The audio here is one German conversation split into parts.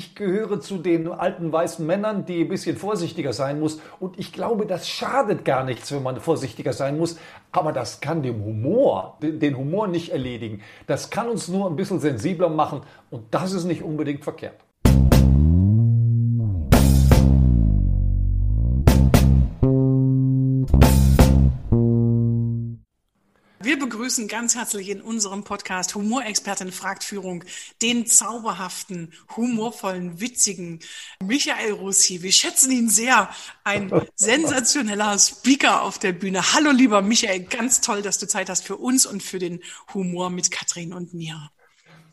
Ich gehöre zu den alten weißen Männern, die ein bisschen vorsichtiger sein muss. Und ich glaube, das schadet gar nichts, wenn man vorsichtiger sein muss. Aber das kann dem Humor, den Humor nicht erledigen. Das kann uns nur ein bisschen sensibler machen. Und das ist nicht unbedingt verkehrt. Begrüßen ganz herzlich in unserem Podcast Humorexpertin fragt Führung den zauberhaften, humorvollen, witzigen Michael Rossi. Wir schätzen ihn sehr. Ein sensationeller Speaker auf der Bühne. Hallo lieber Michael, ganz toll, dass du Zeit hast für uns und für den Humor mit Katrin und mir.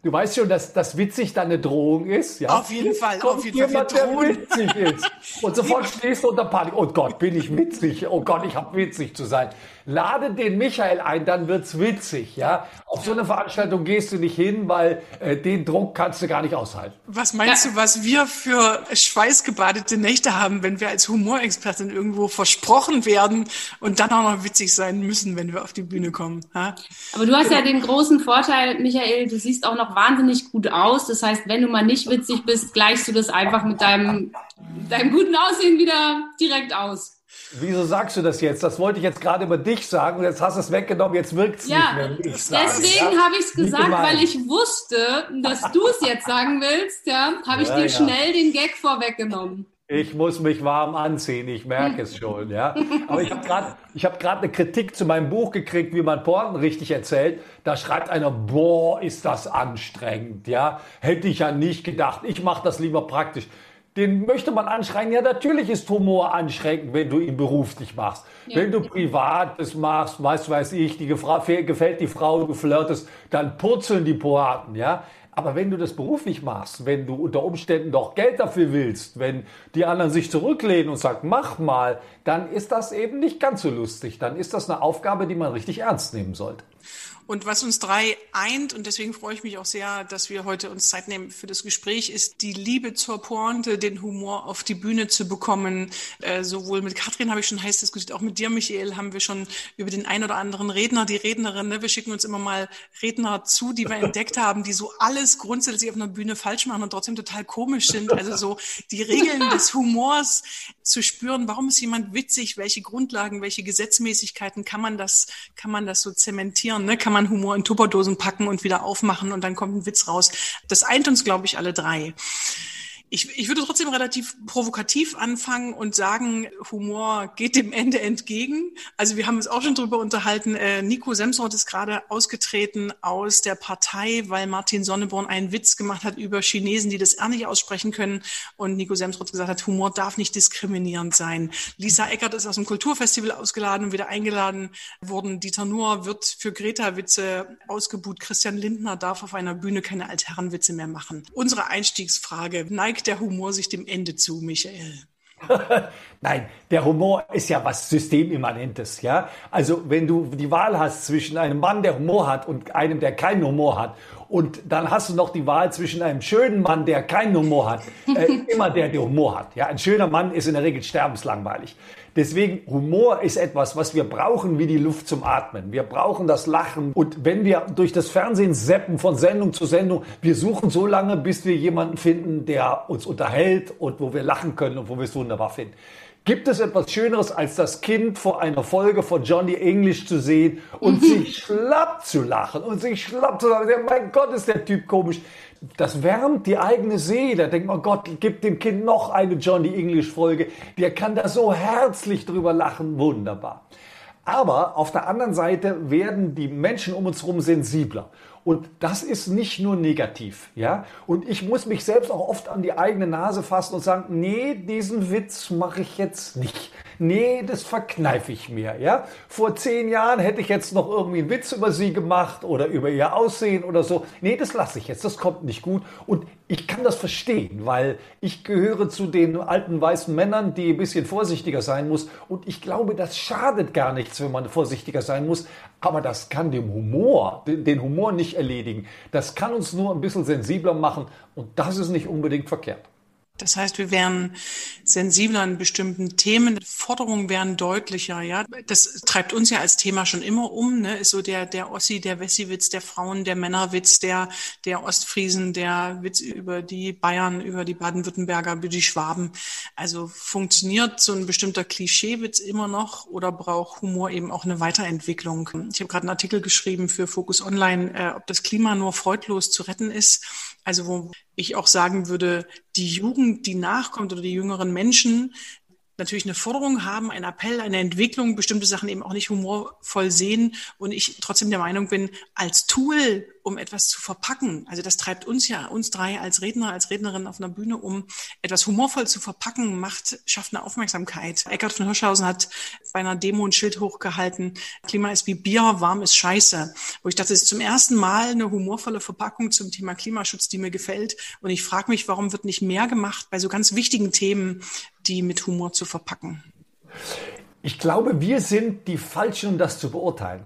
Du weißt schon, dass das witzig dann eine Drohung ist, ja? Auf jeden Fall, Kommt auf jeden jemand, Fall. der witzig ist. Und sofort stehst du unter Panik. Oh Gott, bin ich witzig? Oh Gott, ich habe witzig zu sein. Lade den Michael ein, dann wird's witzig, ja? Auf so eine Veranstaltung gehst du nicht hin, weil äh, den Druck kannst du gar nicht aushalten. Was meinst du, was wir für schweißgebadete Nächte haben, wenn wir als Humorexpertin irgendwo versprochen werden und dann auch noch witzig sein müssen, wenn wir auf die Bühne kommen? Ha? Aber du hast ja den großen Vorteil, Michael, du siehst auch noch wahnsinnig gut aus. Das heißt, wenn du mal nicht witzig bist, gleichst du das einfach mit deinem, deinem guten Aussehen wieder direkt aus. Wieso sagst du das jetzt? Das wollte ich jetzt gerade über dich sagen und jetzt hast du es weggenommen, jetzt wirkt es Ja, nicht mehr. ich sage, deswegen ja? habe ich es gesagt, weil ich wusste, dass du es jetzt sagen willst, ja, habe ich Ja, dir ja. schnell den Gag vorweggenommen. Ich muss mich warm anziehen, ich merke es schon, ja. Aber ich habe gerade, gerade eine Kritik zu meinem Buch gekriegt, wie man Porten richtig erzählt. Da schreibt einer, boah, ist das anstrengend, ja. Hätte ich ja nicht gedacht. Ich mache das lieber praktisch. Den möchte man anschreien. Ja, natürlich ist Humor anstrengend, wenn du ihn beruflich machst. Ja. Wenn du privat das machst, weiß weiß ich, die gefällt die Frau, du flirtest, dann purzeln die Poaten, ja. Aber wenn du das beruflich machst, wenn du unter Umständen doch Geld dafür willst, wenn die anderen sich zurücklehnen und sagen, mach mal, dann ist das eben nicht ganz so lustig. Dann ist das eine Aufgabe, die man richtig ernst nehmen sollte. Und was uns drei eint, und deswegen freue ich mich auch sehr, dass wir heute uns Zeit nehmen für das Gespräch, ist die Liebe zur Pointe, den Humor auf die Bühne zu bekommen. Äh, sowohl mit Katrin habe ich schon heiß diskutiert, auch mit dir, Michael, haben wir schon über den ein oder anderen Redner, die Rednerin, ne? wir schicken uns immer mal Redner zu, die wir entdeckt haben, die so alles grundsätzlich auf einer Bühne falsch machen und trotzdem total komisch sind. Also so die Regeln des Humors zu spüren, warum ist jemand witzig, welche Grundlagen, welche Gesetzmäßigkeiten kann man das, kann man das so zementieren, ne? kann man Humor in Tupperdosen packen und wieder aufmachen und dann kommt ein Witz raus. Das eint uns, glaube ich, alle drei. Ich, ich würde trotzdem relativ provokativ anfangen und sagen, Humor geht dem Ende entgegen. Also wir haben uns auch schon drüber unterhalten. Äh, Nico Semsrott ist gerade ausgetreten aus der Partei, weil Martin Sonneborn einen Witz gemacht hat über Chinesen, die das R nicht aussprechen können. Und Nico Semsrott gesagt hat, Humor darf nicht diskriminierend sein. Lisa Eckert ist aus dem Kulturfestival ausgeladen und wieder eingeladen worden. Dieter Nuhr wird für Greta-Witze ausgebuht. Christian Lindner darf auf einer Bühne keine Altherrenwitze mehr machen. Unsere Einstiegsfrage, neigt der Humor sich dem Ende zu, Michael? Nein, der Humor ist ja was Systemimmanentes, ja. Also wenn du die Wahl hast zwischen einem Mann, der Humor hat und einem, der keinen Humor hat, und dann hast du noch die Wahl zwischen einem schönen Mann, der keinen Humor hat, äh, immer der, der Humor hat. Ja, ein schöner Mann ist in der Regel sterbenslangweilig. Deswegen Humor ist etwas, was wir brauchen wie die Luft zum Atmen. Wir brauchen das Lachen. Und wenn wir durch das Fernsehen seppen von Sendung zu Sendung, wir suchen so lange, bis wir jemanden finden, der uns unterhält und wo wir lachen können und wo wir es wunderbar finden. Gibt es etwas Schöneres, als das Kind vor einer Folge von Johnny English zu sehen und sich schlapp zu lachen und sich schlapp zu lachen? Mein Gott, ist der Typ komisch. Das wärmt die eigene Seele. Da denkt man, Gott, gib dem Kind noch eine Johnny English Folge. Der kann da so herzlich drüber lachen. Wunderbar. Aber auf der anderen Seite werden die Menschen um uns herum sensibler. Und das ist nicht nur negativ, ja. Und ich muss mich selbst auch oft an die eigene Nase fassen und sagen, nee, diesen Witz mache ich jetzt nicht. Nee, das verkneife ich mir, ja. Vor zehn Jahren hätte ich jetzt noch irgendwie einen Witz über sie gemacht oder über ihr Aussehen oder so. Nee, das lasse ich jetzt. Das kommt nicht gut. Und ich kann das verstehen, weil ich gehöre zu den alten weißen Männern, die ein bisschen vorsichtiger sein muss. Und ich glaube, das schadet gar nichts, wenn man vorsichtiger sein muss. Aber das kann dem Humor, den Humor nicht erledigen. Das kann uns nur ein bisschen sensibler machen. Und das ist nicht unbedingt verkehrt. Das heißt, wir wären sensibler an bestimmten Themen, Forderungen wären deutlicher, ja. Das treibt uns ja als Thema schon immer um, ne? Ist so der, der Ossi, der Wessi-Witz, der Frauen, der Männerwitz, der, der Ostfriesen, der Witz über die Bayern, über die Baden-Württemberger, über die Schwaben. Also funktioniert so ein bestimmter Klischeewitz immer noch oder braucht Humor eben auch eine Weiterentwicklung? Ich habe gerade einen Artikel geschrieben für Focus Online, äh, ob das Klima nur freudlos zu retten ist. Also wo ich auch sagen würde, die Jugend, die nachkommt oder die jüngeren Menschen, natürlich eine Forderung haben, einen Appell, eine Entwicklung, bestimmte Sachen eben auch nicht humorvoll sehen und ich trotzdem der Meinung bin, als Tool um etwas zu verpacken. Also das treibt uns ja, uns drei als Redner, als Rednerin auf einer Bühne um, etwas humorvoll zu verpacken, macht, schafft eine Aufmerksamkeit. Eckhard von Hirschhausen hat bei einer Demo ein Schild hochgehalten, Klima ist wie Bier, warm ist scheiße. Wo ich dachte, es ist zum ersten Mal eine humorvolle Verpackung zum Thema Klimaschutz, die mir gefällt. Und ich frage mich, warum wird nicht mehr gemacht bei so ganz wichtigen Themen, die mit Humor zu verpacken? Ich glaube, wir sind die Falschen, um das zu beurteilen.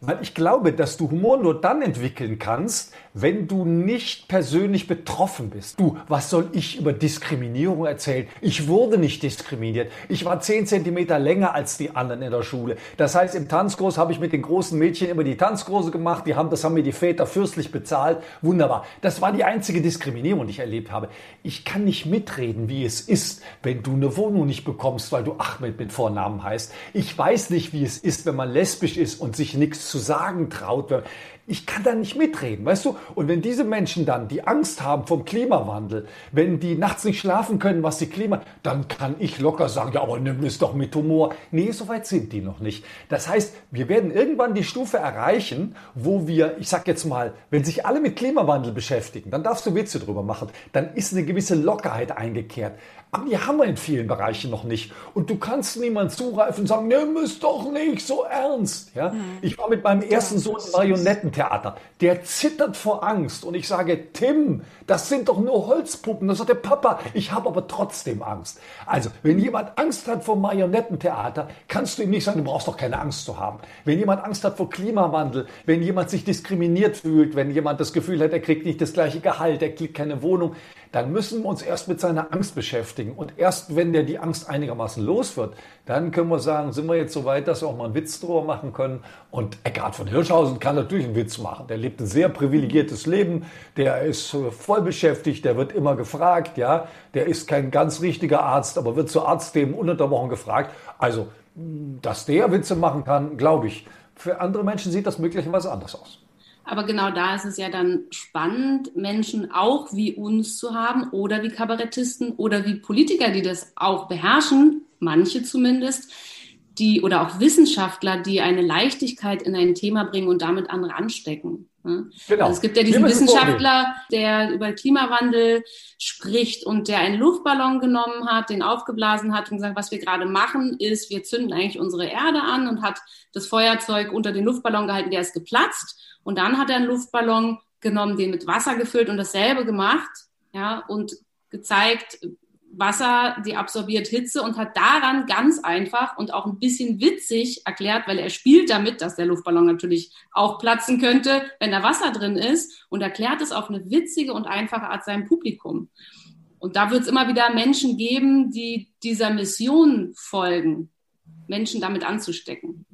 Weil ich glaube, dass du Humor nur dann entwickeln kannst, wenn du nicht persönlich betroffen bist. Du, was soll ich über Diskriminierung erzählen? Ich wurde nicht diskriminiert. Ich war zehn Zentimeter länger als die anderen in der Schule. Das heißt, im Tanzkurs habe ich mit den großen Mädchen immer die Tanzkurse gemacht. Die haben, das haben mir die Väter fürstlich bezahlt. Wunderbar. Das war die einzige Diskriminierung, die ich erlebt habe. Ich kann nicht mitreden, wie es ist, wenn du eine Wohnung nicht bekommst, weil du Ahmed mit Vornamen heißt. Ich weiß nicht, wie es ist, wenn man lesbisch ist und sich nichts zu sagen traut. Ich kann da nicht mitreden, weißt du? Und wenn diese Menschen dann, die Angst haben vom Klimawandel, wenn die nachts nicht schlafen können, was die Klima, dann kann ich locker sagen, ja, aber nimm es doch mit Humor. Nee, so weit sind die noch nicht. Das heißt, wir werden irgendwann die Stufe erreichen, wo wir, ich sag jetzt mal, wenn sich alle mit Klimawandel beschäftigen, dann darfst du Witze drüber machen, dann ist eine gewisse Lockerheit eingekehrt. Aber die haben wir in vielen Bereichen noch nicht. Und du kannst niemand zugreifen und sagen, nimm es doch nicht so ernst. Ja? Mhm. Ich war mit meinem ersten Sohn im Marionettentheater. Der zittert vor Angst. Und ich sage, Tim, das sind doch nur Holzpuppen. Das sagt der Papa. Ich habe aber trotzdem Angst. Also, wenn jemand Angst hat vor Marionettentheater, kannst du ihm nicht sagen, du brauchst doch keine Angst zu haben. Wenn jemand Angst hat vor Klimawandel, wenn jemand sich diskriminiert fühlt, wenn jemand das Gefühl hat, er kriegt nicht das gleiche Gehalt, er kriegt keine Wohnung, dann müssen wir uns erst mit seiner Angst beschäftigen. Und erst wenn der die Angst einigermaßen los wird, dann können wir sagen, sind wir jetzt so weit, dass wir auch mal einen Witz drüber machen können. Und Eckhard von Hirschhausen kann natürlich einen Witz machen. Der lebt ein sehr privilegiertes Leben, der ist voll beschäftigt, der wird immer gefragt, ja. Der ist kein ganz richtiger Arzt, aber wird zu Arztthemen ununterbrochen gefragt. Also, dass der Witze machen kann, glaube ich. Für andere Menschen sieht das möglicherweise anders aus. Aber genau da ist es ja dann spannend, Menschen auch wie uns zu haben oder wie Kabarettisten oder wie Politiker, die das auch beherrschen, manche zumindest, die oder auch Wissenschaftler, die eine Leichtigkeit in ein Thema bringen und damit andere anstecken. Genau. Also es gibt ja diesen Wissenschaftler, der über Klimawandel spricht und der einen Luftballon genommen hat, den aufgeblasen hat und gesagt, was wir gerade machen, ist, wir zünden eigentlich unsere Erde an und hat das Feuerzeug unter den Luftballon gehalten, der ist geplatzt und dann hat er einen Luftballon genommen, den mit Wasser gefüllt und dasselbe gemacht, ja, und gezeigt, Wasser, die absorbiert Hitze und hat daran ganz einfach und auch ein bisschen witzig erklärt, weil er spielt damit, dass der Luftballon natürlich auch platzen könnte, wenn da Wasser drin ist und erklärt es auf eine witzige und einfache Art seinem Publikum. Und da wird es immer wieder Menschen geben, die dieser Mission folgen, Menschen damit anzustecken.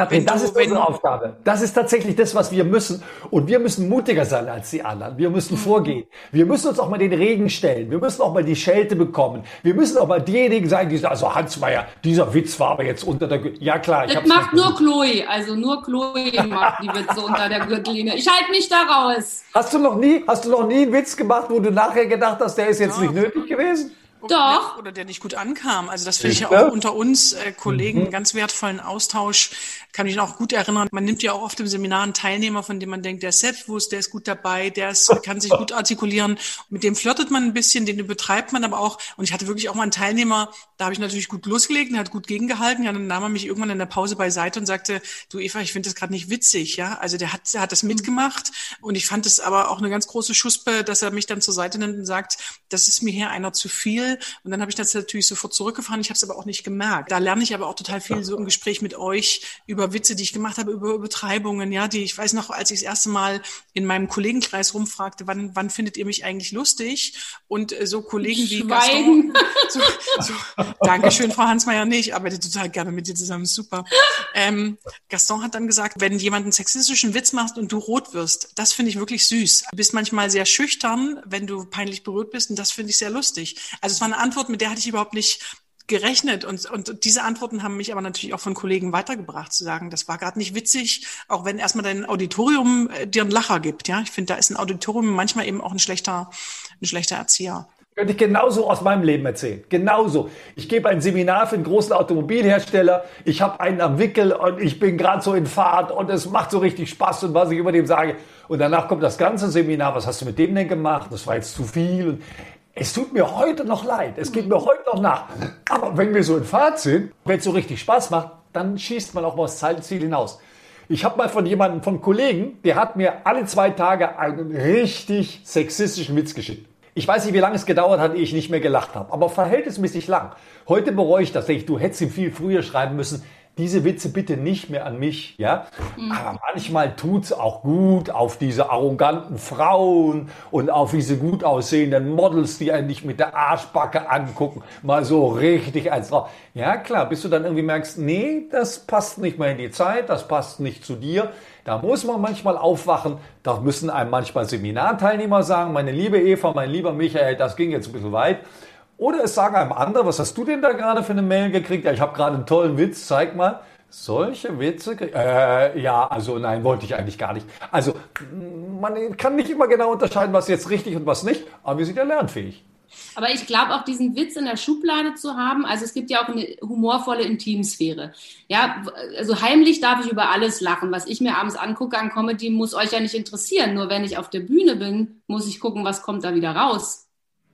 Katrin, das ist unsere Aufgabe. Das ist tatsächlich das, was wir müssen. Und wir müssen mutiger sein als die anderen. Wir müssen mhm. vorgehen. Wir müssen uns auch mal den Regen stellen. Wir müssen auch mal die Schelte bekommen. Wir müssen auch mal diejenigen sein, die sagen, also Hans Meyer, dieser Witz war aber jetzt unter der Gürtellinie. Ja klar. Ich das macht nur Chloe. Also nur Chloe macht die Witze unter der Gürtellinie. Ich halte mich da raus. Hast du noch nie, hast du noch nie einen Witz gemacht, wo du nachher gedacht hast, der ist jetzt ja. nicht nötig gewesen? Doch. Oder der nicht gut ankam. Also das finde ich ja auch unter uns äh, Kollegen mhm. ganz wertvollen Austausch. Kann ich auch gut erinnern. Man nimmt ja auch oft im Seminar einen Teilnehmer, von dem man denkt, der ist selbstbewusst, der ist gut dabei, der ist, kann sich gut artikulieren. Mit dem flirtet man ein bisschen, den übertreibt man aber auch. Und ich hatte wirklich auch mal einen Teilnehmer, da habe ich natürlich gut losgelegt, der hat gut gegengehalten. Ja, dann nahm er mich irgendwann in der Pause beiseite und sagte, du Eva, ich finde das gerade nicht witzig. Ja, also der hat, der hat das mitgemacht und ich fand es aber auch eine ganz große Schuspe, dass er mich dann zur Seite nimmt und sagt, das ist mir hier einer zu viel. Und dann habe ich das natürlich sofort zurückgefahren. Ich habe es aber auch nicht gemerkt. Da lerne ich aber auch total viel so im Gespräch mit euch über Witze, die ich gemacht habe, über Übertreibungen, ja, die ich weiß noch, als ich das erste Mal in meinem Kollegenkreis rumfragte, wann, wann findet ihr mich eigentlich lustig? Und äh, so Kollegen wie Gaston, so, so, Dankeschön, Frau Hansmeier, nee, ich arbeite total gerne mit dir zusammen, super. Ähm, Gaston hat dann gesagt, wenn jemand einen sexistischen Witz macht und du rot wirst, das finde ich wirklich süß. Du bist manchmal sehr schüchtern, wenn du peinlich berührt bist und das finde ich sehr lustig. Also es war eine Antwort, mit der hatte ich überhaupt nicht gerechnet und, und diese Antworten haben mich aber natürlich auch von Kollegen weitergebracht, zu sagen, das war gerade nicht witzig, auch wenn erstmal dein Auditorium äh, dir einen Lacher gibt. Ja, ich finde, da ist ein Auditorium manchmal eben auch ein schlechter, ein schlechter Erzieher. Könnte ich genauso aus meinem Leben erzählen. Genauso. Ich gebe ein Seminar für einen großen Automobilhersteller. Ich habe einen am Wickel und ich bin gerade so in Fahrt und es macht so richtig Spaß und was ich über dem sage. Und danach kommt das ganze Seminar. Was hast du mit dem denn gemacht? Das war jetzt zu viel. Und es tut mir heute noch leid. Es geht mir heute noch nach. Aber wenn wir so in Fahrt sind, wenn es so richtig Spaß macht, dann schießt man auch mal das Ziel hinaus. Ich habe mal von jemandem, von Kollegen, der hat mir alle zwei Tage einen richtig sexistischen Witz geschickt. Ich weiß nicht, wie lange es gedauert hat, ehe ich nicht mehr gelacht habe, aber verhältnismäßig lang. Heute bereue ich das. Denke ich, du hättest ihm viel früher schreiben müssen. Diese Witze bitte nicht mehr an mich, ja. Mhm. Aber manchmal tut es auch gut auf diese arroganten Frauen und auf diese gut aussehenden Models, die einen nicht mit der Arschbacke angucken, mal so richtig eins drauf. Ja, klar, bis du dann irgendwie merkst, nee, das passt nicht mehr in die Zeit, das passt nicht zu dir. Da muss man manchmal aufwachen. Da müssen einem manchmal Seminarteilnehmer sagen, meine liebe Eva, mein lieber Michael, das ging jetzt ein bisschen weit. Oder es sagen einem andere, was hast du denn da gerade für eine Mail gekriegt? Ja, ich habe gerade einen tollen Witz, zeig mal. Solche Witze? Äh, ja, also nein, wollte ich eigentlich gar nicht. Also man kann nicht immer genau unterscheiden, was jetzt richtig und was nicht, aber wir sind ja lernfähig. Aber ich glaube auch diesen Witz in der Schublade zu haben, also es gibt ja auch eine humorvolle Intimsphäre. Ja, also heimlich darf ich über alles lachen. Was ich mir abends angucke an Comedy, muss euch ja nicht interessieren. Nur wenn ich auf der Bühne bin, muss ich gucken, was kommt da wieder raus.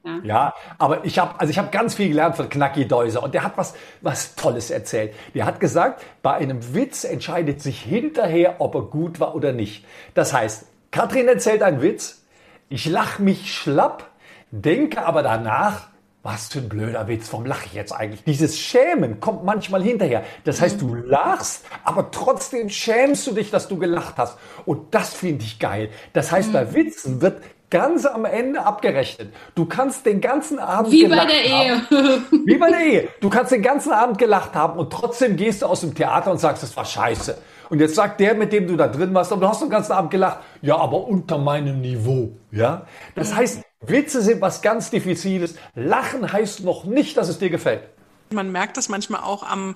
Ja. ja, aber ich habe also ich habe ganz viel gelernt von Knacki Deuser und der hat was was Tolles erzählt. Der hat gesagt, bei einem Witz entscheidet sich hinterher, ob er gut war oder nicht. Das heißt, Katrin erzählt einen Witz, ich lach mich schlapp, denke aber danach, was für ein blöder Witz, warum lache ich jetzt eigentlich? Dieses Schämen kommt manchmal hinterher. Das heißt, du lachst, aber trotzdem schämst du dich, dass du gelacht hast. Und das finde ich geil. Das heißt, bei Witzen wird ganz am Ende abgerechnet. Du kannst den ganzen Abend Wie bei der Ehe. Wie bei der Ehe. Du kannst den ganzen Abend gelacht haben und trotzdem gehst du aus dem Theater und sagst, es war scheiße. Und jetzt sagt der, mit dem du da drin warst, aber du hast den ganzen Abend gelacht. Ja, aber unter meinem Niveau. Ja? Das heißt, Witze sind was ganz Diffiziles. Lachen heißt noch nicht, dass es dir gefällt. Man merkt das manchmal auch am,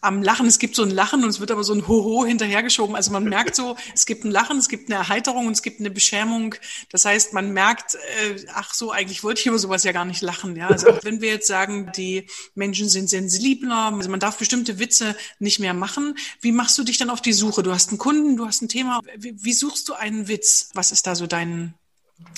am Lachen. Es gibt so ein Lachen und es wird aber so ein Hoho hinterhergeschoben. Also man merkt so, es gibt ein Lachen, es gibt eine Erheiterung und es gibt eine Beschämung. Das heißt, man merkt, äh, ach so, eigentlich wollte ich über sowas ja gar nicht lachen. Ja, also wenn wir jetzt sagen, die Menschen sind sensibler, also man darf bestimmte Witze nicht mehr machen. Wie machst du dich dann auf die Suche? Du hast einen Kunden, du hast ein Thema. Wie, wie suchst du einen Witz? Was ist da so dein,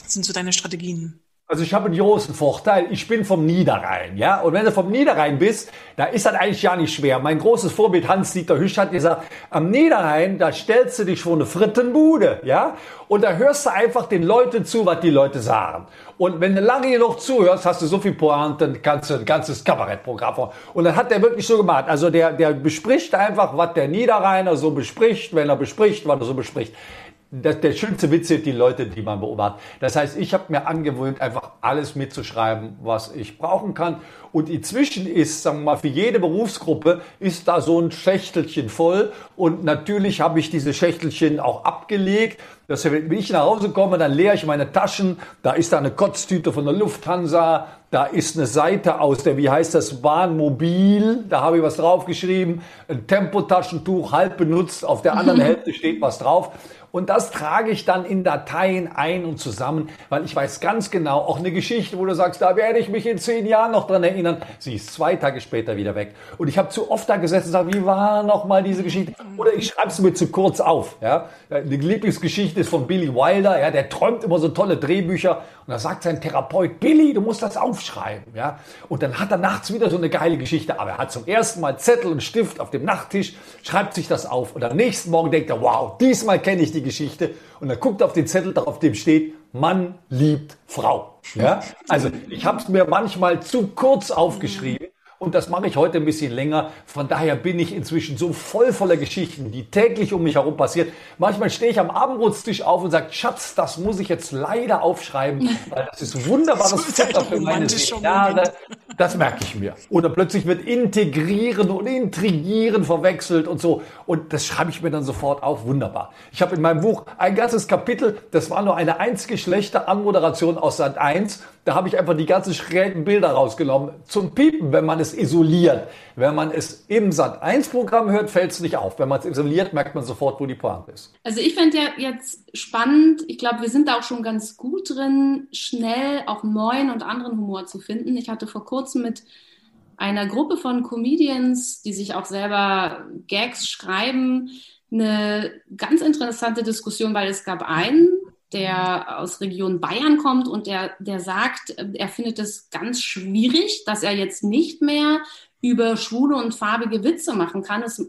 sind so deine Strategien? Also ich habe einen großen Vorteil, ich bin vom Niederrhein, ja. Und wenn du vom Niederrhein bist, da ist das eigentlich ja nicht schwer. Mein großes Vorbild Hans-Dieter Hüsch hat gesagt, am Niederrhein, da stellst du dich vor eine Frittenbude, ja. Und da hörst du einfach den Leuten zu, was die Leute sagen. Und wenn du lange genug zuhörst, hast du so viel Pointe, dann kannst du ein ganzes Kabarettprogramm vor. Und dann hat der wirklich so gemacht. Also der, der bespricht einfach, was der Niederrheiner so bespricht, wenn er bespricht, was er so bespricht das, der schönste Witz sind die Leute, die man beobachtet. Das heißt, ich habe mir angewöhnt, einfach alles mitzuschreiben, was ich brauchen kann. Und inzwischen ist, sagen wir mal, für jede Berufsgruppe ist da so ein Schächtelchen voll. Und natürlich habe ich diese Schächtelchen auch abgelegt. Dass wenn ich nach Hause komme, dann leere ich meine Taschen. Da ist da eine Kotztüte von der Lufthansa. Da ist eine Seite aus der, wie heißt das, Bahnmobil. Da habe ich was draufgeschrieben. Ein Tempotaschentuch, halb benutzt. Auf der anderen Hälfte steht was drauf. Und das trage ich dann in Dateien ein und zusammen, weil ich weiß ganz genau, auch eine Geschichte, wo du sagst, da werde ich mich in zehn Jahren noch dran erinnern. Sie ist zwei Tage später wieder weg. Und ich habe zu oft da gesessen und gesagt, wie war noch mal diese Geschichte? Oder ich schreibe es mir zu kurz auf. Ja? Die Lieblingsgeschichte ist von Billy Wilder. Ja? Der träumt immer so tolle Drehbücher. Und da sagt sein Therapeut, Billy, du musst das aufschreiben. Ja? Und dann hat er nachts wieder so eine geile Geschichte. Aber er hat zum ersten Mal Zettel und Stift auf dem Nachttisch, schreibt sich das auf. Und am nächsten Morgen denkt er, wow, diesmal kenne ich die Geschichte und er guckt auf den Zettel, auf dem steht, Mann liebt Frau. Ja? Also ich habe es mir manchmal zu kurz aufgeschrieben und das mache ich heute ein bisschen länger. Von daher bin ich inzwischen so voll voller Geschichten, die täglich um mich herum passiert. Manchmal stehe ich am Abendbrotstisch auf und sage, Schatz, das muss ich jetzt leider aufschreiben, weil das ist wunderbares Futter für meine Jahre. Das merke ich mir. Oder plötzlich wird integrieren und intrigieren verwechselt und so. Und das schreibe ich mir dann sofort auf. Wunderbar. Ich habe in meinem Buch ein ganzes Kapitel, das war nur eine einzige schlechte Anmoderation aus Sat 1. Da habe ich einfach die ganzen schrägen Bilder rausgenommen. Zum Piepen, wenn man es isoliert. Wenn man es im Sat 1 Programm hört, fällt es nicht auf. Wenn man es isoliert, merkt man sofort, wo die Pointe ist. Also ich fände ja jetzt spannend, ich glaube, wir sind da auch schon ganz gut drin, schnell auch neuen und anderen Humor zu finden. Ich hatte vor kurzem mit einer Gruppe von Comedians, die sich auch selber Gags schreiben, eine ganz interessante Diskussion, weil es gab einen, der aus Region Bayern kommt und der, der sagt, er findet es ganz schwierig, dass er jetzt nicht mehr über schwule und farbige Witze machen kann. Es,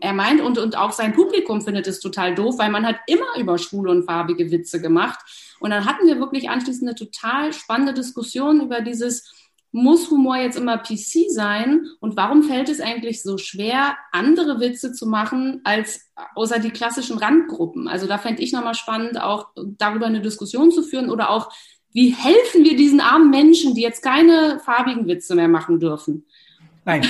er meint, und, und auch sein Publikum findet es total doof, weil man hat immer über schwule und farbige Witze gemacht. Und dann hatten wir wirklich anschließend eine total spannende Diskussion über dieses, muss Humor jetzt immer PC sein? Und warum fällt es eigentlich so schwer, andere Witze zu machen als außer die klassischen Randgruppen? Also da fände ich nochmal spannend, auch darüber eine Diskussion zu führen oder auch, wie helfen wir diesen armen Menschen, die jetzt keine farbigen Witze mehr machen dürfen? Nein,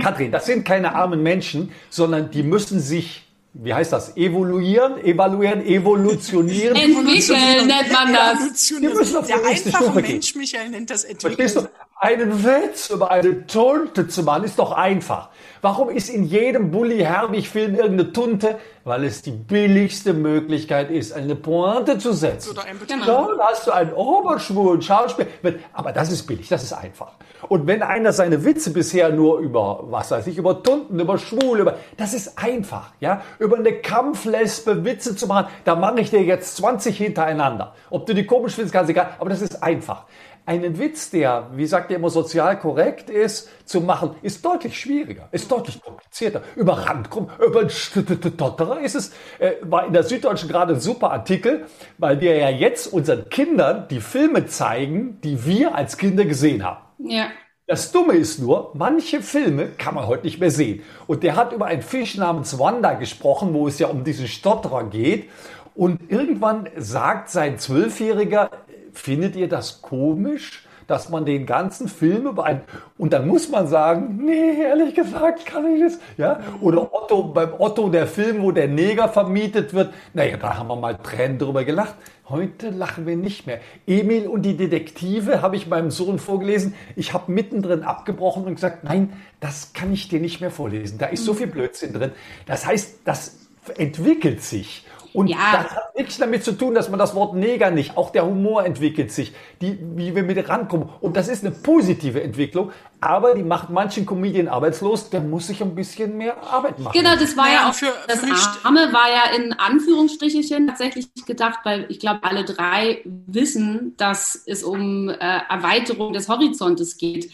Katrin, das sind keine armen Menschen, sondern die müssen sich wie heißt das? Evoluieren, evaluieren, evolutionieren. Entwickeln nennt man das. Die müssen auf der einfache Mensch, Michael, nennt das entwickeln. Verstehst du? Einen Witz über eine Tunte zu machen, ist doch einfach. Warum ist in jedem Bully-Herbig-Film irgendeine Tunte? Weil es die billigste Möglichkeit ist, eine Pointe zu setzen. Genau. Dann hast du einen oberschwulen Schauspieler. Aber das ist billig, das ist einfach. Und wenn einer seine Witze bisher nur über, was weiß ich, über Tunten, über Schwule, über, das ist einfach, ja. Über eine Kampflesbe Witze zu machen, da mache ich dir jetzt 20 hintereinander. Ob du die komisch findest, ganz egal, aber das ist einfach einen Witz, der, wie sagt ihr immer, sozial korrekt ist, zu machen, ist deutlich schwieriger, ist deutlich komplizierter. Über Randgruppen, über Stotterer ist es, äh, war in der Süddeutschen gerade ein super Artikel, weil wir ja jetzt unseren Kindern die Filme zeigen, die wir als Kinder gesehen haben. Ja. Das Dumme ist nur, manche Filme kann man heute nicht mehr sehen. Und der hat über einen Fisch namens Wanda gesprochen, wo es ja um diesen Stotterer geht. Und irgendwann sagt sein Zwölfjähriger, findet ihr das komisch, dass man den ganzen Film über einen, und dann muss man sagen, nee, ehrlich gesagt kann ich das, ja, oder Otto, beim Otto der Film, wo der Neger vermietet wird, naja, da haben wir mal Tränen drüber gelacht. Heute lachen wir nicht mehr. Emil und die Detektive habe ich meinem Sohn vorgelesen. Ich habe mittendrin abgebrochen und gesagt, nein, das kann ich dir nicht mehr vorlesen. Da ist so viel Blödsinn drin. Das heißt, das entwickelt sich. Und ja. das hat nichts damit zu tun, dass man das Wort Neger nicht, auch der Humor entwickelt sich, die, wie wir mit rankommen. Und das ist eine positive Entwicklung, aber die macht manchen Comedian arbeitslos, der muss sich ein bisschen mehr Arbeit machen. Genau, das war ja, ja auch für, das für Arme war ja in Anführungsstrichen tatsächlich gedacht, weil ich glaube, alle drei wissen, dass es um äh, Erweiterung des Horizontes geht.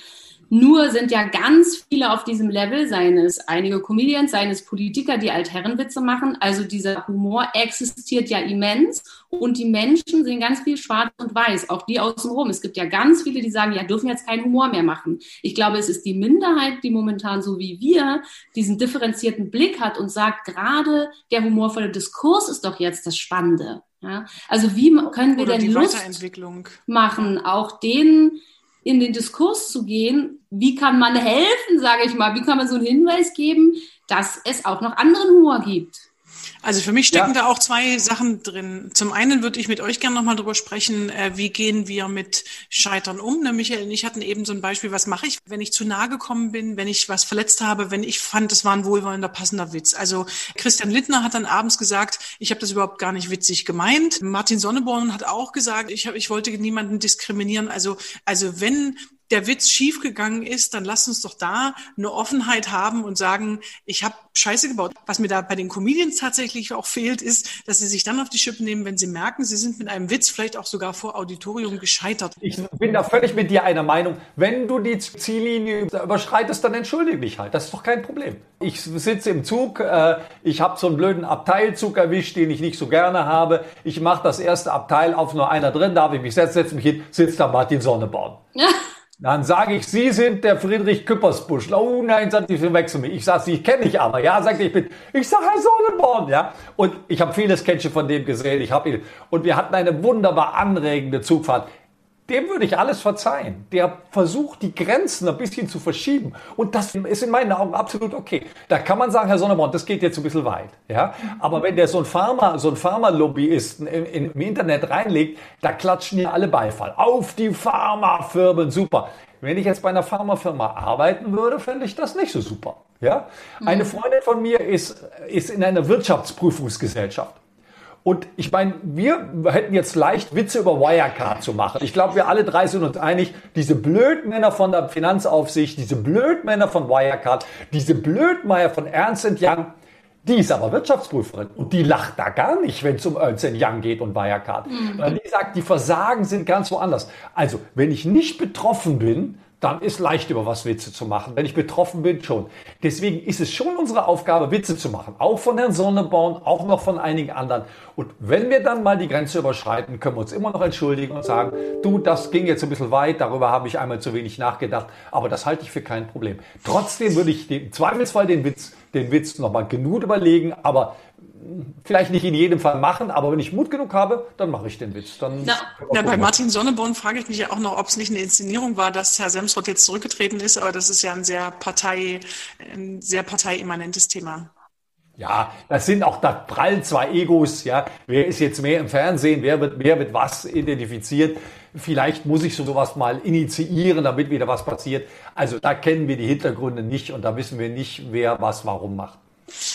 Nur sind ja ganz viele auf diesem Level, seien es einige Comedians, seien es Politiker, die Altherrenwitze machen. Also dieser Humor existiert ja immens und die Menschen sehen ganz viel schwarz und weiß, auch die außenrum. Es gibt ja ganz viele, die sagen, ja, dürfen jetzt keinen Humor mehr machen. Ich glaube, es ist die Minderheit, die momentan so wie wir diesen differenzierten Blick hat und sagt, gerade der humorvolle Diskurs ist doch jetzt das Spannende. Ja? Also wie können wir Oder denn Lust machen, auch denen, in den Diskurs zu gehen, wie kann man helfen, sage ich mal, wie kann man so einen Hinweis geben, dass es auch noch anderen Humor gibt. Also für mich stecken ja. da auch zwei Sachen drin. Zum einen würde ich mit euch gerne nochmal drüber sprechen, äh, wie gehen wir mit Scheitern um. Ne, Michael und ich hatten eben so ein Beispiel, was mache ich, wenn ich zu nahe gekommen bin, wenn ich was verletzt habe, wenn ich fand, es war ein wohlwollender, passender Witz. Also Christian Littner hat dann abends gesagt, ich habe das überhaupt gar nicht witzig gemeint. Martin Sonneborn hat auch gesagt, ich, hab, ich wollte niemanden diskriminieren. Also, also wenn der Witz schiefgegangen ist, dann lasst uns doch da eine Offenheit haben und sagen, ich habe Scheiße gebaut. Was mir da bei den Comedians tatsächlich auch fehlt, ist, dass sie sich dann auf die Schippe nehmen, wenn sie merken, sie sind mit einem Witz vielleicht auch sogar vor Auditorium gescheitert. Ich bin da völlig mit dir einer Meinung. Wenn du die Ziellinie überschreitest, dann entschuldige dich halt. Das ist doch kein Problem. Ich sitze im Zug, äh, ich habe so einen blöden Abteilzug erwischt, den ich nicht so gerne habe. Ich mache das erste Abteil auf, nur einer drin, darf ich mich setzen, setze mich hin, sitzt da Martin Sonneborn. Dann sage ich, Sie sind der Friedrich Küppersbusch. Oh nein, sagt die, Sie wechseln mich. Ich sage, Sie kenne ich aber. Ja, sagt ich bin. Ich sage Herr Sonnenborn. Ja, und ich habe viele Sketche von dem gesehen. Ich habe ihn und wir hatten eine wunderbar anregende Zugfahrt dem würde ich alles verzeihen. Der versucht, die Grenzen ein bisschen zu verschieben. Und das ist in meinen Augen absolut okay. Da kann man sagen, Herr Sonneborn, das geht jetzt ein bisschen weit. Ja? Aber wenn der so ein Pharma, so ein Pharmalobbyisten im, im Internet reinlegt, da klatschen ja alle Beifall. Auf die Pharmafirmen, super. Wenn ich jetzt bei einer Pharmafirma arbeiten würde, fände ich das nicht so super. Ja? Eine Freundin von mir ist, ist in einer Wirtschaftsprüfungsgesellschaft. Und ich meine, wir hätten jetzt leicht Witze über Wirecard zu machen. Ich glaube, wir alle drei sind uns einig, diese Blödmänner von der Finanzaufsicht, diese Blödmänner von Wirecard, diese Blödmeier von Ernst Young, die ist aber Wirtschaftsprüferin und die lacht da gar nicht, wenn es um Ernst Young geht und Wirecard. Mhm. Die sagt, die Versagen sind ganz woanders. Also, wenn ich nicht betroffen bin, dann ist leicht über was Witze zu machen. Wenn ich betroffen bin, schon. Deswegen ist es schon unsere Aufgabe, Witze zu machen. Auch von Herrn Sonneborn, auch noch von einigen anderen. Und wenn wir dann mal die Grenze überschreiten, können wir uns immer noch entschuldigen und sagen, du, das ging jetzt ein bisschen weit, darüber habe ich einmal zu wenig nachgedacht, aber das halte ich für kein Problem. Trotzdem würde ich im Zweifelsfall den Witz, den Witz nochmal genug überlegen, aber vielleicht nicht in jedem Fall machen, aber wenn ich Mut genug habe, dann mache ich den Witz. Dann ja, ja bei Martin Sonneborn frage ich mich ja auch noch, ob es nicht eine Inszenierung war, dass Herr Semsrott jetzt zurückgetreten ist, aber das ist ja ein sehr Partei, ein sehr parteiimmanentes Thema. Ja, das sind auch, da prallen zwei Egos, ja. Wer ist jetzt mehr im Fernsehen? Wer wird, wer wird was identifiziert? Vielleicht muss ich sowas mal initiieren, damit wieder was passiert. Also da kennen wir die Hintergründe nicht und da wissen wir nicht, wer was warum macht.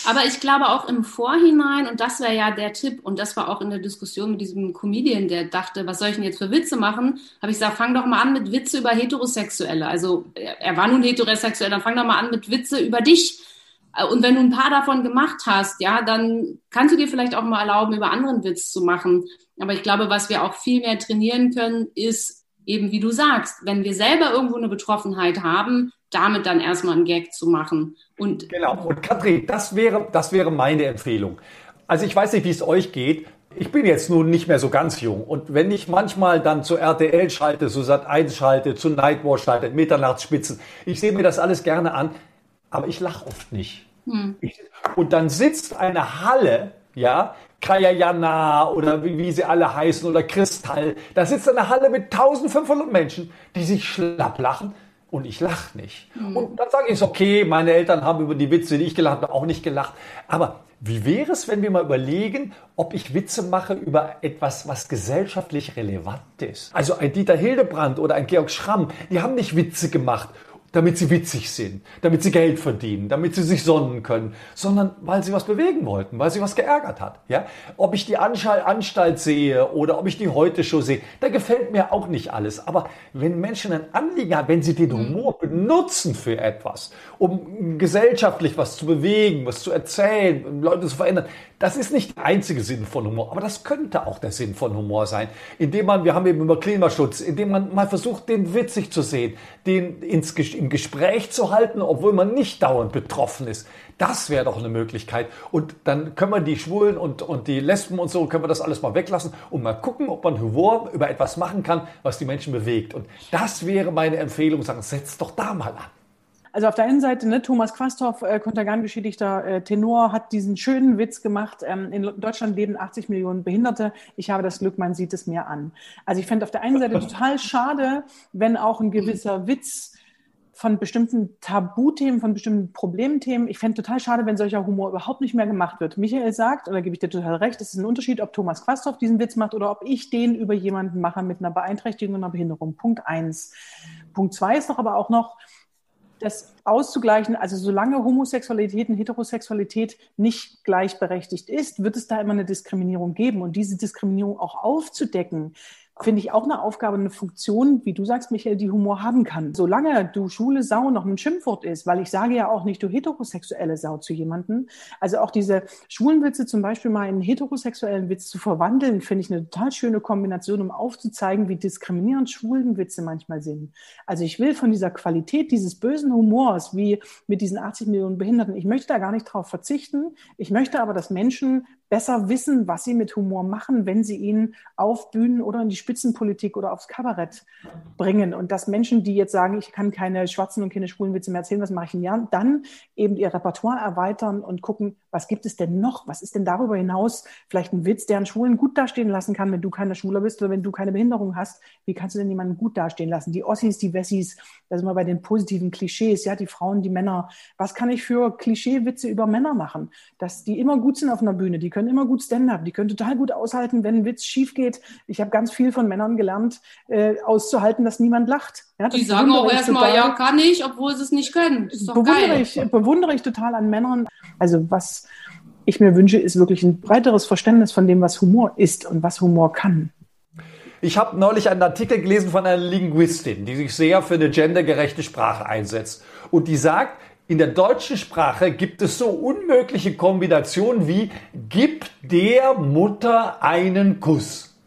Aber ich glaube auch im Vorhinein, und das wäre ja der Tipp, und das war auch in der Diskussion mit diesem Comedian, der dachte, was soll ich denn jetzt für Witze machen? Habe ich gesagt, fang doch mal an mit Witze über Heterosexuelle. Also er war nun heterosexuell, dann fang doch mal an mit Witze über dich. Und wenn du ein paar davon gemacht hast, ja, dann kannst du dir vielleicht auch mal erlauben, über anderen Witz zu machen. Aber ich glaube, was wir auch viel mehr trainieren können, ist eben, wie du sagst, wenn wir selber irgendwo eine Betroffenheit haben, damit dann erstmal einen Gag zu machen. Und genau. Und Katrin, das wäre, das wäre meine Empfehlung. Also ich weiß nicht, wie es euch geht. Ich bin jetzt nun nicht mehr so ganz jung. Und wenn ich manchmal dann zu RTL schalte, zu Sat 1 schalte, zu Nightwatch schalte, Mitternachtsspitzen, ich sehe mir das alles gerne an, aber ich lache oft nicht. Hm. Ich, und dann sitzt eine Halle, ja, Kajayana oder wie, wie, sie alle heißen oder Kristall. Da sitzt eine Halle mit 1500 Menschen, die sich schlapp lachen und ich lache nicht. Mhm. Und dann sage ich es, okay, meine Eltern haben über die Witze, die ich gelacht habe, auch nicht gelacht. Aber wie wäre es, wenn wir mal überlegen, ob ich Witze mache über etwas, was gesellschaftlich relevant ist? Also ein Dieter Hildebrand oder ein Georg Schramm, die haben nicht Witze gemacht damit sie witzig sind, damit sie Geld verdienen, damit sie sich sonnen können, sondern weil sie was bewegen wollten, weil sie was geärgert hat. Ja? Ob ich die Anstalt sehe oder ob ich die Heute-Show sehe, da gefällt mir auch nicht alles. Aber wenn Menschen ein Anliegen haben, wenn sie den mhm. Humor benutzen für etwas, um gesellschaftlich was zu bewegen, was zu erzählen, Leute zu verändern, das ist nicht der einzige Sinn von Humor, aber das könnte auch der Sinn von Humor sein, indem man, wir haben eben über Klimaschutz, indem man mal versucht, den witzig zu sehen, den ins, im Gespräch zu halten, obwohl man nicht dauernd betroffen ist. Das wäre doch eine Möglichkeit. Und dann können wir die Schwulen und, und die Lesben und so, können wir das alles mal weglassen und mal gucken, ob man Humor über etwas machen kann, was die Menschen bewegt. Und das wäre meine Empfehlung, sagen, setzt doch da mal an. Also auf der einen Seite, ne, Thomas Quasthoff, äh, kontergangeschädigter äh, Tenor, hat diesen schönen Witz gemacht. Ähm, in Deutschland leben 80 Millionen Behinderte. Ich habe das Glück, man sieht es mir an. Also ich fände auf der einen Seite total schade, wenn auch ein gewisser Witz von bestimmten Tabuthemen, von bestimmten Problemthemen. Ich fände total schade, wenn solcher Humor überhaupt nicht mehr gemacht wird. Michael sagt, und da gebe ich dir total recht, es ist ein Unterschied, ob Thomas Quasthoff diesen Witz macht oder ob ich den über jemanden mache mit einer Beeinträchtigung und einer Behinderung. Punkt eins. Punkt zwei ist doch aber auch noch, das auszugleichen, also solange Homosexualität und Heterosexualität nicht gleichberechtigt ist, wird es da immer eine Diskriminierung geben. Und diese Diskriminierung auch aufzudecken, finde ich auch eine Aufgabe, eine Funktion, wie du sagst, Michael, die Humor haben kann. Solange du schwule Sau noch ein Schimpfwort ist, weil ich sage ja auch nicht du heterosexuelle Sau zu jemandem. Also auch diese schwulen Witze zum Beispiel mal in einen heterosexuellen Witz zu verwandeln, finde ich eine total schöne Kombination, um aufzuzeigen, wie diskriminierend schwulen Witze manchmal sind. Also ich will von dieser Qualität dieses bösen Humors, wie mit diesen 80 Millionen Behinderten, ich möchte da gar nicht drauf verzichten. Ich möchte aber, dass Menschen besser wissen, was sie mit Humor machen, wenn sie ihn auf Bühnen oder in die Spitzenpolitik oder aufs Kabarett bringen. Und dass Menschen, die jetzt sagen, ich kann keine schwarzen und keine schwulen Witze mehr erzählen, was mache ich in Jahren, dann eben ihr Repertoire erweitern und gucken, was gibt es denn noch? Was ist denn darüber hinaus vielleicht ein Witz, der einen Schwulen gut dastehen lassen kann, wenn du keine Schwuler bist oder wenn du keine Behinderung hast? Wie kannst du denn jemanden gut dastehen lassen? Die Ossis, die Wessis, da sind wir bei den positiven Klischees, ja, die Frauen, die Männer. Was kann ich für Klischeewitze über Männer machen? Dass die immer gut sind auf einer Bühne, die können immer gut Stand-up, die können total gut aushalten, wenn ein Witz schief geht. Ich habe ganz viel von Männern gelernt, äh, auszuhalten, dass niemand lacht. Ja, die sagen auch erstmal, ja, kann ich, obwohl sie es nicht können. Das ist doch bewundere geil. Ich, bewundere ich total an Männern. Also was ich mir wünsche, ist wirklich ein breiteres Verständnis von dem, was Humor ist und was Humor kann. Ich habe neulich einen Artikel gelesen von einer Linguistin, die sich sehr für eine gendergerechte Sprache einsetzt. Und die sagt, in der deutschen Sprache gibt es so unmögliche Kombinationen wie gib der Mutter einen Kuss.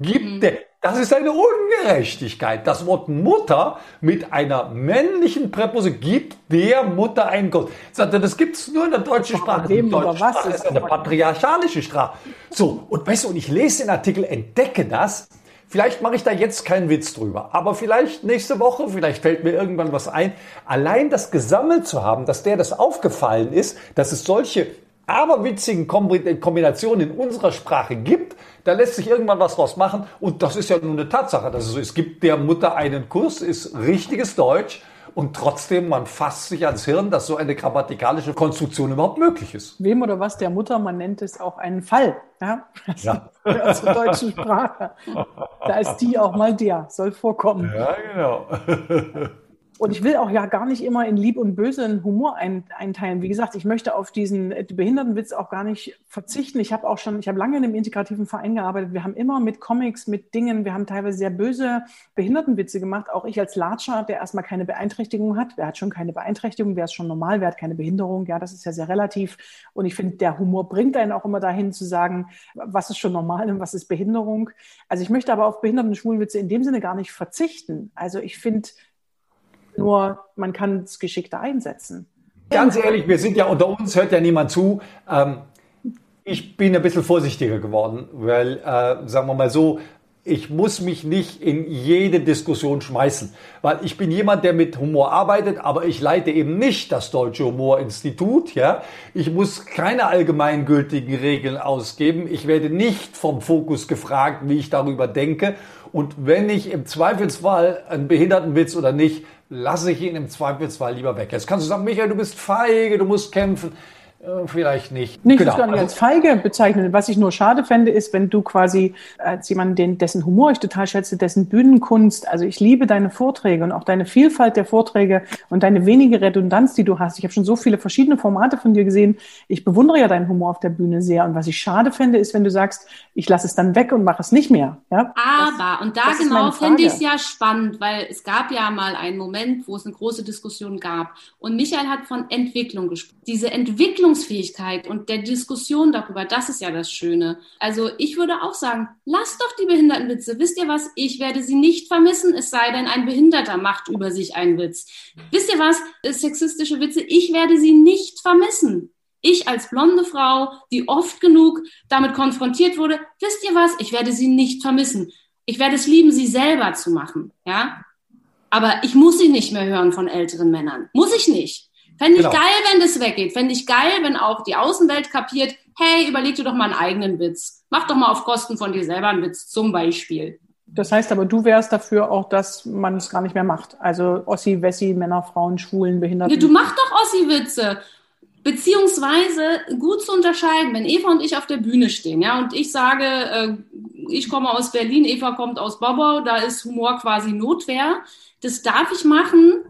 Gib mhm. der. Das ist eine Ungerechtigkeit. Das Wort Mutter mit einer männlichen Präposition gibt der Mutter einen Kuss. Das gibt es nur in der deutschen Sprache. Oder was Sprache ist eine patriarchalische Sprache. So, und weißt du, und ich lese den Artikel, entdecke das. Vielleicht mache ich da jetzt keinen Witz drüber, aber vielleicht nächste Woche, vielleicht fällt mir irgendwann was ein. Allein das gesammelt zu haben, dass der das aufgefallen ist, dass es solche aberwitzigen Kombinationen in unserer Sprache gibt, da lässt sich irgendwann was draus machen. Und das ist ja nur eine Tatsache, dass es so ist. Es gibt der Mutter einen Kurs, ist richtiges Deutsch. Und trotzdem, man fasst sich ans Hirn, dass so eine grammatikalische Konstruktion überhaupt möglich ist. Wem oder was der Mutter, man nennt es auch einen Fall. Ja, ja. Aus der deutschen Sprache. Da ist die auch mal der, soll vorkommen. Ja, genau. Und ich will auch ja gar nicht immer in Lieb und Böse einen Humor ein, einteilen. Wie gesagt, ich möchte auf diesen Behindertenwitz auch gar nicht verzichten. Ich habe auch schon, ich habe lange in einem integrativen Verein gearbeitet. Wir haben immer mit Comics, mit Dingen, wir haben teilweise sehr böse Behindertenwitze gemacht. Auch ich als Latscher, der erstmal keine Beeinträchtigung hat. Wer hat schon keine Beeinträchtigung? Wer ist schon normal? Wer hat keine Behinderung? Ja, das ist ja sehr relativ. Und ich finde, der Humor bringt einen auch immer dahin zu sagen, was ist schon normal und was ist Behinderung. Also ich möchte aber auf Behinderten- und Schwulenwitze in dem Sinne gar nicht verzichten. Also ich finde, nur man kann es geschickter einsetzen. Ganz ehrlich, wir sind ja unter uns, hört ja niemand zu. Ähm, ich bin ein bisschen vorsichtiger geworden, weil, äh, sagen wir mal so, ich muss mich nicht in jede Diskussion schmeißen, weil ich bin jemand, der mit Humor arbeitet, aber ich leite eben nicht das Deutsche Humorinstitut, ja. Ich muss keine allgemeingültigen Regeln ausgeben. Ich werde nicht vom Fokus gefragt, wie ich darüber denke. Und wenn ich im Zweifelsfall einen Behindertenwitz oder nicht, lasse ich ihn im Zweifelsfall lieber weg. Jetzt kannst du sagen, Michael, du bist feige, du musst kämpfen. Äh, vielleicht nicht. Nicht genau. gar nicht als feige bezeichnen. Was ich nur schade fände, ist, wenn du quasi als jemand, den, dessen Humor ich total schätze, dessen Bühnenkunst, also ich liebe deine Vorträge und auch deine Vielfalt der Vorträge und deine wenige Redundanz, die du hast. Ich habe schon so viele verschiedene Formate von dir gesehen. Ich bewundere ja deinen Humor auf der Bühne sehr. Und was ich schade fände, ist, wenn du sagst, ich lasse es dann weg und mache es nicht mehr. Ja? Aber, das, und da genau finde ich es ja spannend, weil es gab ja mal einen Moment, wo es eine große Diskussion gab. Und Michael hat von Entwicklung gesprochen. Diese Entwicklung Handlungsfähigkeit und der Diskussion darüber, das ist ja das Schöne. Also ich würde auch sagen, lasst doch die Behindertenwitze. Wisst ihr was? Ich werde sie nicht vermissen, es sei denn, ein Behinderter macht über sich einen Witz. Wisst ihr was? Sexistische Witze, ich werde sie nicht vermissen. Ich als blonde Frau, die oft genug damit konfrontiert wurde, wisst ihr was? Ich werde sie nicht vermissen. Ich werde es lieben, sie selber zu machen, ja? Aber ich muss sie nicht mehr hören von älteren Männern. Muss ich nicht. Fände ich genau. geil, wenn das weggeht. Fände ich geil, wenn auch die Außenwelt kapiert, hey, überleg dir doch mal einen eigenen Witz. Mach doch mal auf Kosten von dir selber einen Witz, zum Beispiel. Das heißt aber, du wärst dafür auch, dass man es gar nicht mehr macht. Also Ossi, Wessi, Männer, Frauen, Schwulen, Behinderten. Ja, du machst doch Ossi-Witze. Beziehungsweise gut zu unterscheiden, wenn Eva und ich auf der Bühne stehen, ja, und ich sage, äh, ich komme aus Berlin, Eva kommt aus Bobau, da ist Humor quasi Notwehr. Das darf ich machen,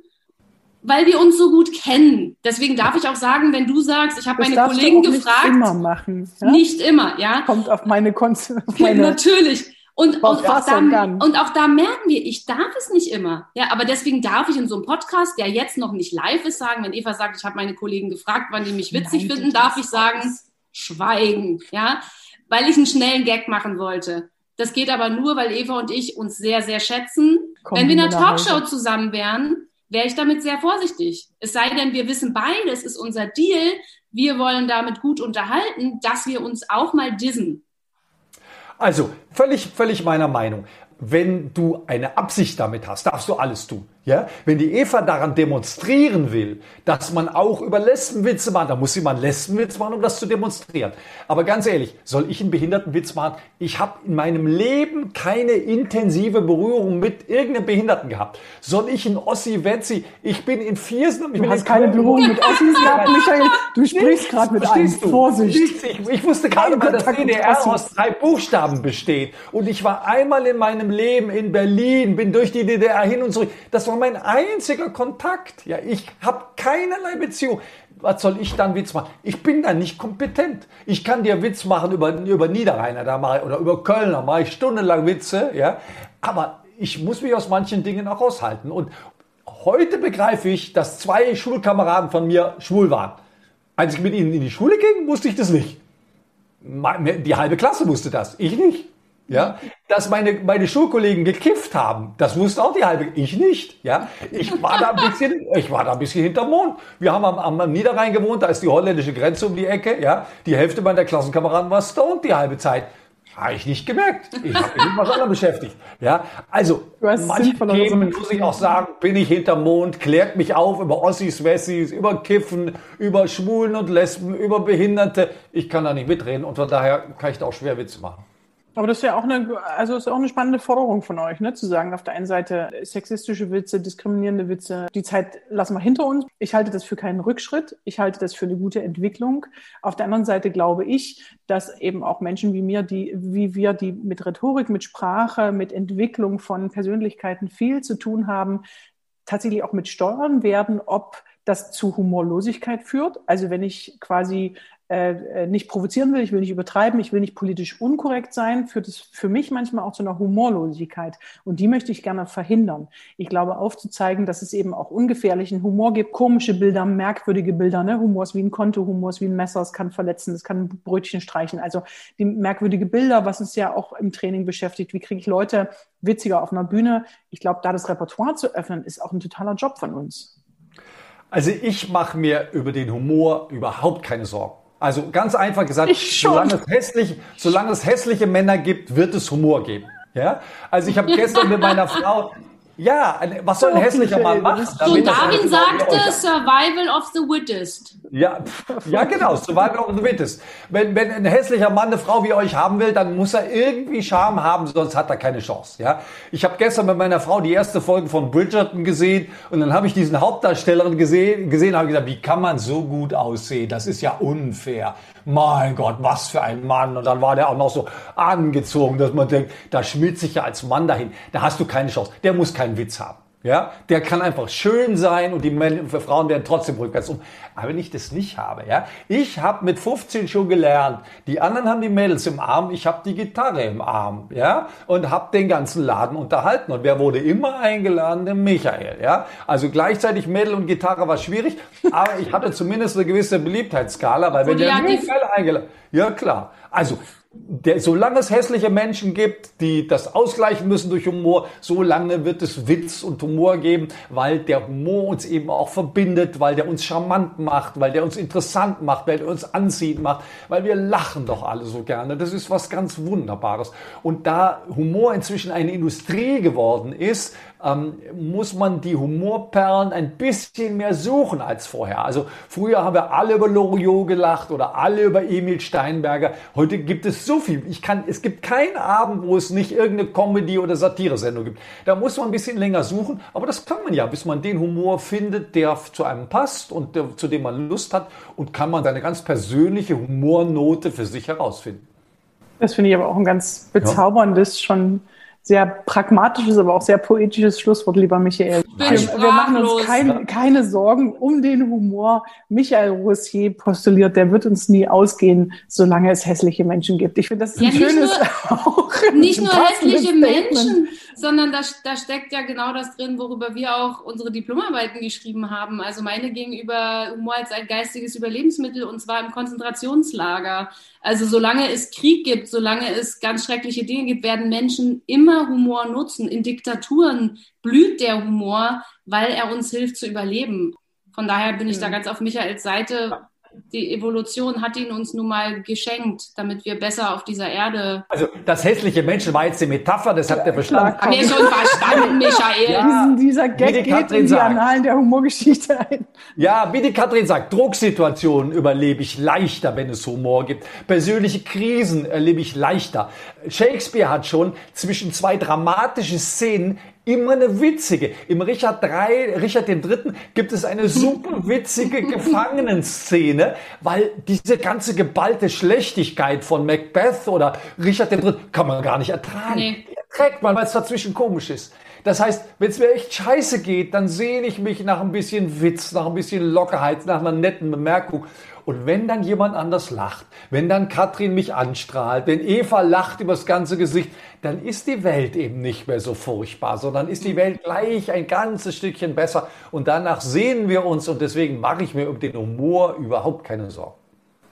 weil wir uns so gut kennen. Deswegen darf ich auch sagen, wenn du sagst, ich habe meine Kollegen gefragt. Nicht immer machen. Ja? Nicht immer, ja. Kommt auf meine Konzerte. Natürlich. Und, und, auch da, und auch da merken wir, ich darf es nicht immer. Ja, aber deswegen darf ich in so einem Podcast, der jetzt noch nicht live ist, sagen, wenn Eva sagt, ich habe meine Kollegen gefragt, wann die mich witzig Nein, finden, darf ich sagen, schweigen. Ja, weil ich einen schnellen Gag machen wollte. Das geht aber nur, weil Eva und ich uns sehr, sehr schätzen. Komm, wenn wir in einer Talkshow zusammen wären, wäre ich damit sehr vorsichtig. Es sei denn, wir wissen beide, es ist unser Deal, wir wollen damit gut unterhalten, dass wir uns auch mal dissen. Also, völlig, völlig meiner Meinung. Wenn du eine Absicht damit hast, darfst du alles tun. Ja? Wenn die Eva daran demonstrieren will, dass man auch über Lesbenwitze macht, dann muss sie mal einen Lesbenwitz machen, um das zu demonstrieren. Aber ganz ehrlich, soll ich einen Behindertenwitz machen? Ich habe in meinem Leben keine intensive Berührung mit irgendeinem Behinderten gehabt. Soll ich einen Ossi Wetzi? Ich bin in Viersen. Ich du hast keine Berührung mit Ossis gehabt, Michael. Du sprichst gerade mit einem. Vorsicht. Ich, ich wusste gerade mal, dass DDR aus drei Buchstaben besteht. Und ich war einmal in meinem Leben in Berlin, bin durch die DDR hin und zurück. Das war mein einziger Kontakt. Ja, ich habe keinerlei Beziehung. Was soll ich dann Witz machen? Ich bin da nicht kompetent. Ich kann dir Witz machen über, über Niederrheiner da mal, oder über Kölner, mache ich stundenlang Witze, ja. Aber ich muss mich aus manchen Dingen auch raushalten. Und heute begreife ich, dass zwei Schulkameraden von mir schwul waren. Als ich mit ihnen in die Schule ging, wusste ich das nicht. Die halbe Klasse wusste das, ich nicht. Ja, dass meine, meine Schulkollegen gekifft haben, das wusste auch die halbe, ich nicht. Ja, ich war da ein bisschen, ich war da ein bisschen hinterm Mond. Wir haben am, am Niederrhein gewohnt, da ist die holländische Grenze um die Ecke. Ja, die Hälfte meiner Klassenkameraden war stoned die halbe Zeit. Habe ich nicht gemerkt. Ich habe mich mit was anderem beschäftigt. Ja, also manche Themen muss ich auch sagen, bin ich hinterm Mond, klärt mich auf über Ossis, Wessis, über Kiffen, über Schwulen und Lesben, über Behinderte. Ich kann da nicht mitreden und von daher kann ich da auch schwer Witze machen. Aber das ist ja auch eine, also ist auch eine spannende Forderung von euch, ne? Zu sagen, auf der einen Seite sexistische Witze, diskriminierende Witze, die Zeit lassen wir hinter uns. Ich halte das für keinen Rückschritt. Ich halte das für eine gute Entwicklung. Auf der anderen Seite glaube ich, dass eben auch Menschen wie mir, die, wie wir, die mit Rhetorik, mit Sprache, mit Entwicklung von Persönlichkeiten viel zu tun haben, tatsächlich auch mit steuern werden, ob das zu Humorlosigkeit führt. Also wenn ich quasi äh, nicht provozieren will, ich will nicht übertreiben, ich will nicht politisch unkorrekt sein, führt es für mich manchmal auch zu einer Humorlosigkeit. Und die möchte ich gerne verhindern. Ich glaube, aufzuzeigen, dass es eben auch ungefährlichen Humor gibt, komische Bilder, merkwürdige Bilder. Ne? Humor ist wie ein Konto, Humor ist wie ein Messer, es kann verletzen, es kann Brötchen streichen. Also die merkwürdige Bilder, was uns ja auch im Training beschäftigt. Wie kriege ich Leute witziger auf einer Bühne? Ich glaube, da das Repertoire zu öffnen, ist auch ein totaler Job von uns. Also ich mache mir über den Humor überhaupt keine Sorgen. Also ganz einfach gesagt, solange es, hässlich, solange es hässliche Männer gibt, wird es Humor geben. Ja? Also ich habe gestern mit meiner Frau, ja, was soll ein hässlicher Mann machen? So, Darwin sagte Survival of the Wittest. Ja, ja, genau, Survival of the Wittest. Wenn, wenn ein hässlicher Mann eine Frau wie euch haben will, dann muss er irgendwie Charme haben, sonst hat er keine Chance. Ja? Ich habe gestern mit meiner Frau die erste Folge von Bridgerton gesehen und dann habe ich diesen Hauptdarstellerin gesehen, gesehen habe gesagt, wie kann man so gut aussehen? Das ist ja unfair. Mein Gott, was für ein Mann. Und dann war der auch noch so angezogen, dass man denkt, da schmiert sich ja als Mann dahin. Da hast du keine Chance. Der muss keinen Witz haben. Ja, der kann einfach schön sein und die Männer, für Frauen werden trotzdem rückwärts um. Aber wenn ich das nicht habe, ja, ich habe mit 15 schon gelernt, die anderen haben die Mädels im Arm, ich habe die Gitarre im Arm, ja, und habe den ganzen Laden unterhalten. Und wer wurde immer eingeladen? Der Michael, ja. Also gleichzeitig Mädel und Gitarre war schwierig, aber ich hatte zumindest eine gewisse Beliebtheitsskala, weil wenn der Michael eingeladen, ja klar. Also der, solange es hässliche Menschen gibt, die das ausgleichen müssen durch Humor, solange wird es Witz und Humor geben, weil der Humor uns eben auch verbindet, weil der uns charmant macht, weil der uns interessant macht, weil der uns anzieht macht, weil wir lachen doch alle so gerne. Das ist was ganz Wunderbares. Und da Humor inzwischen eine Industrie geworden ist, ähm, muss man die Humorperlen ein bisschen mehr suchen als vorher. Also früher haben wir alle über Loriot gelacht oder alle über Emil Steinberger. Heute gibt es so viel. Ich kann, es gibt keinen Abend, wo es nicht irgendeine Comedy- oder Satire-Sendung gibt. Da muss man ein bisschen länger suchen, aber das kann man ja, bis man den Humor findet, der zu einem passt und der, zu dem man Lust hat und kann man seine ganz persönliche Humornote für sich herausfinden. Das finde ich aber auch ein ganz bezauberndes, schon sehr pragmatisches, aber auch sehr poetisches Schlusswort, lieber Michael. Wir, wir, machen uns kein, keine Sorgen um den Humor. Michael Roussier postuliert, der wird uns nie ausgehen, solange es hässliche Menschen gibt. Ich finde, das ist ja, ein schönes nur, auch Nicht nur hässliche Menschen, sondern da, da steckt ja genau das drin, worüber wir auch unsere Diplomarbeiten geschrieben haben. Also meine gegenüber Humor als ein geistiges Überlebensmittel und zwar im Konzentrationslager. Also solange es Krieg gibt, solange es ganz schreckliche Dinge gibt, werden Menschen immer Humor nutzen. In Diktaturen blüht der Humor, weil er uns hilft zu überleben. Von daher bin ich da ganz auf Michaels Seite die Evolution hat ihn uns nun mal geschenkt, damit wir besser auf dieser Erde. Also das hässliche Menschen war jetzt die Metapher, das habt ihr verstanden. Haben wir schon verstanden, Michael. Ja, dieser Gag geht Katrin in die sagt, Annalen der Humorgeschichte ein. Ja, wie die Katrin sagt, Drucksituationen überlebe ich leichter, wenn es Humor gibt. Persönliche Krisen erlebe ich leichter. Shakespeare hat schon zwischen zwei dramatischen Szenen immer eine witzige. Im Richard III, Richard III. gibt es eine super witzige Gefangenenszene, weil diese ganze geballte Schlechtigkeit von Macbeth oder Richard III. kann man gar nicht ertragen. Nee. Erträgt man, weil es dazwischen komisch ist. Das heißt, wenn es mir echt scheiße geht, dann sehne ich mich nach ein bisschen Witz, nach ein bisschen Lockerheit, nach einer netten Bemerkung. Und wenn dann jemand anders lacht, wenn dann Katrin mich anstrahlt, wenn Eva lacht übers ganze Gesicht, dann ist die Welt eben nicht mehr so furchtbar, sondern ist die Welt gleich ein ganzes Stückchen besser. Und danach sehen wir uns und deswegen mache ich mir um den Humor überhaupt keine Sorgen.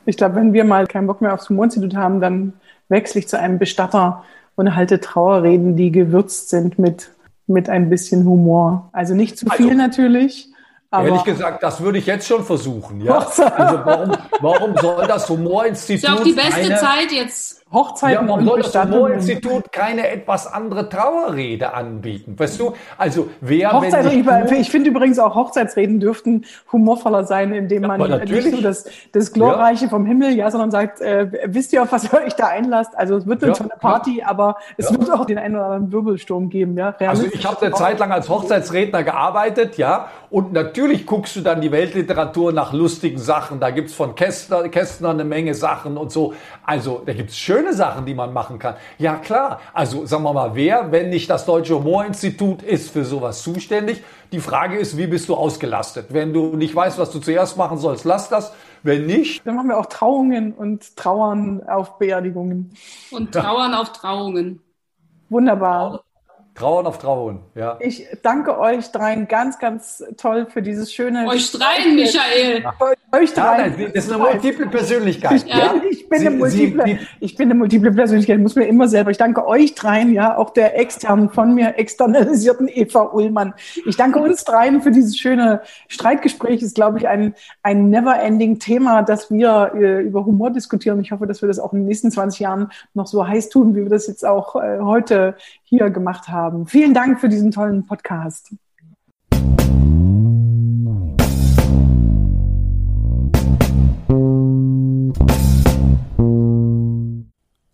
Ich glaube, wenn wir mal keinen Bock mehr aufs Humorinstitut haben, dann wechsle ich zu einem Bestatter und halte Trauerreden, die gewürzt sind mit, mit ein bisschen Humor. Also nicht zu viel also, natürlich, aber Ehrlich gesagt, das würde ich jetzt schon versuchen. Ja? Also warum, warum soll das Humorinstitut? Ist ja auch die beste eine, Zeit jetzt. Hochzeiten ja, warum soll das Humorinstitut keine etwas andere Trauerrede anbieten? Weißt du, also wer Hochzeit, wenn ich, ich finde übrigens auch Hochzeitsreden dürften humorvoller sein, indem man ja, nicht nur das, das Glorreiche ja. vom Himmel, ja, sondern sagt, äh, wisst ihr, auf was ihr euch da einlasst? Also es wird ja. schon eine Party, aber es wird auch den einen oder anderen Wirbelsturm geben, ja. Also ich habe eine Zeit lang als Hochzeitsredner gearbeitet, ja, und natürlich guckst du dann die Weltliteratur nach lustigen Sachen. Da gibt's von Kästner, Kästner eine Menge Sachen und so. Also da gibt's schöne Sachen, die man machen kann. Ja klar, also sagen wir mal, wer, wenn nicht das Deutsche Humorinstitut, ist für sowas zuständig? Die Frage ist, wie bist du ausgelastet? Wenn du nicht weißt, was du zuerst machen sollst, lass das. Wenn nicht. Dann machen wir auch Trauungen und Trauern auf Beerdigungen. Und Trauern ja. auf Trauungen. Wunderbar. Trauen auf Trauen, ja. Ich danke euch dreien ganz, ganz toll für dieses schöne. Euch dreien, Michael. Euch dreien. Ja, das ist eine multiple Persönlichkeit. Ich, ja. bin, ich, bin Sie, eine multiple, Sie, ich bin eine multiple Persönlichkeit, muss mir immer selber. Ich danke euch dreien, ja, auch der externen, von mir externalisierten Eva Ullmann. Ich danke uns dreien für dieses schöne Streitgespräch. Ist, glaube ich, ein, ein never-ending Thema, dass wir äh, über Humor diskutieren. Ich hoffe, dass wir das auch in den nächsten 20 Jahren noch so heiß tun, wie wir das jetzt auch äh, heute hier gemacht haben. Vielen Dank für diesen tollen Podcast.